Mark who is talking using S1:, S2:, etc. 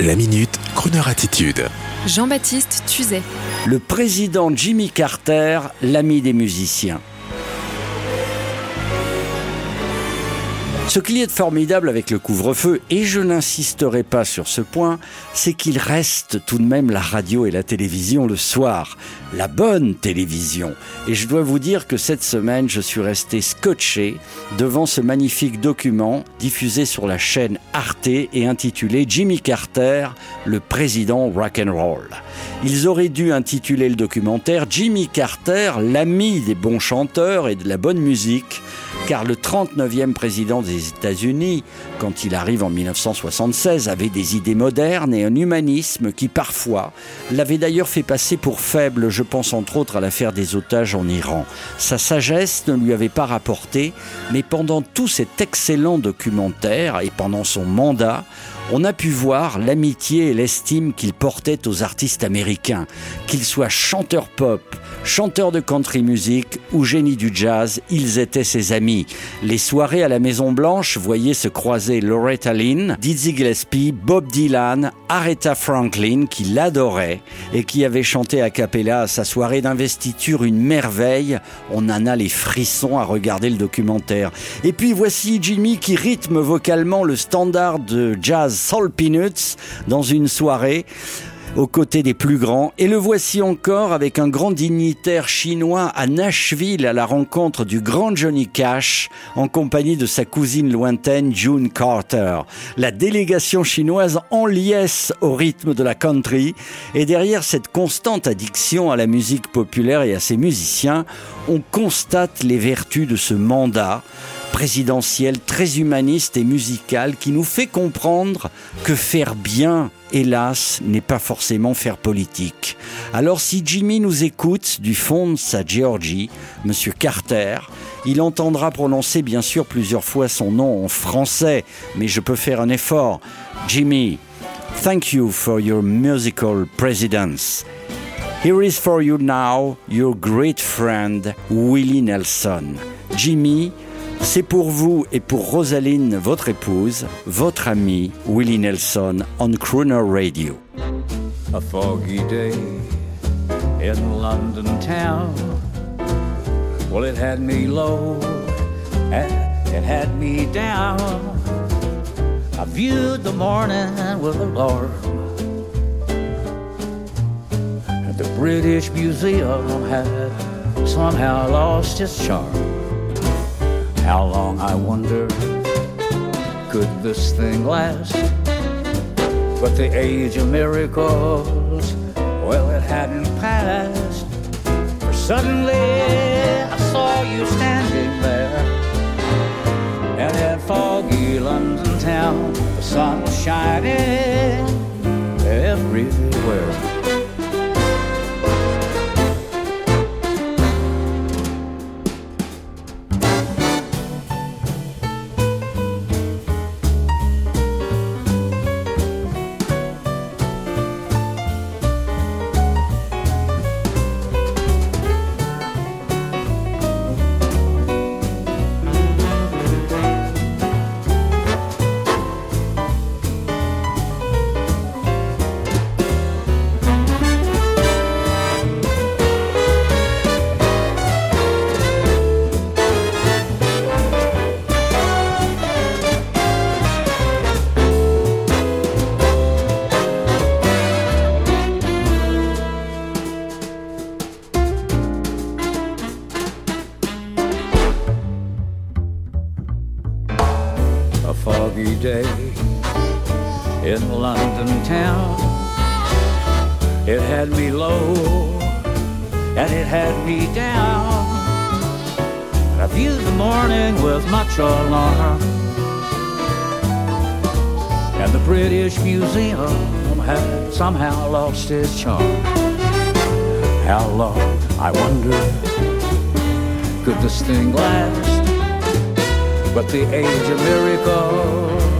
S1: La minute, Kroneur attitude.
S2: Jean-Baptiste Tuzet.
S3: Le président Jimmy Carter, l'ami des musiciens. Ce qui est formidable avec le couvre-feu, et je n'insisterai pas sur ce point, c'est qu'il reste tout de même la radio et la télévision le soir. La bonne télévision. Et je dois vous dire que cette semaine, je suis resté scotché devant ce magnifique document diffusé sur la chaîne Arte et intitulé Jimmy Carter, le président rock'n'roll. Ils auraient dû intituler le documentaire Jimmy Carter, l'ami des bons chanteurs et de la bonne musique, car le 39e président des États-Unis, quand il arrive en 1976, avait des idées modernes et un humanisme qui parfois l'avait d'ailleurs fait passer pour faible, je pense entre autres à l'affaire des otages en Iran. Sa sagesse ne lui avait pas rapporté, mais pendant tout cet excellent documentaire et pendant son mandat, on a pu voir l'amitié et l'estime qu'il portait aux artistes américains, qu'ils soient chanteurs pop, chanteurs de country music ou génie du jazz, ils étaient ses amis. Les soirées à la Maison Blanche voyaient se croiser Loretta Lynn, Dizzy Gillespie, Bob Dylan, Aretha Franklin, qui l'adorait et qui avait chanté a cappella à sa soirée d'investiture une merveille. On en a les frissons à regarder le documentaire. Et puis voici Jimmy qui rythme vocalement le standard de jazz Soul Peanuts dans une soirée aux côtés des plus grands. Et le voici encore avec un grand dignitaire chinois à Nashville à la rencontre du grand Johnny Cash en compagnie de sa cousine lointaine June Carter. La délégation chinoise en liesse au rythme de la country. Et derrière cette constante addiction à la musique populaire et à ses musiciens, on constate les vertus de ce mandat présidentiel très humaniste et musical qui nous fait comprendre que faire bien, hélas, n'est pas forcément faire politique. Alors si Jimmy nous écoute du fond de sa Georgie, Monsieur Carter, il entendra prononcer bien sûr plusieurs fois son nom en français, mais je peux faire un effort. Jimmy, thank you for your musical presidence. Here is for you now your great friend Willie Nelson. Jimmy, c'est pour vous et pour Rosaline, votre épouse, votre ami Willie Nelson on Crooner Radio.
S4: A foggy day in London town. Well, it had me low and it had me down. I viewed the morning with alarm. The British Museum had somehow lost its charm. How long, I wonder, could this thing last? But the age of miracles, well, it hadn't passed. For suddenly I saw you standing there. And in foggy London town, the sun was shining day in London town. It had me low and it had me down. I viewed the morning with much alarm. And the British Museum had somehow lost its charm. How long, I wonder, could this thing last? but the angel miracle.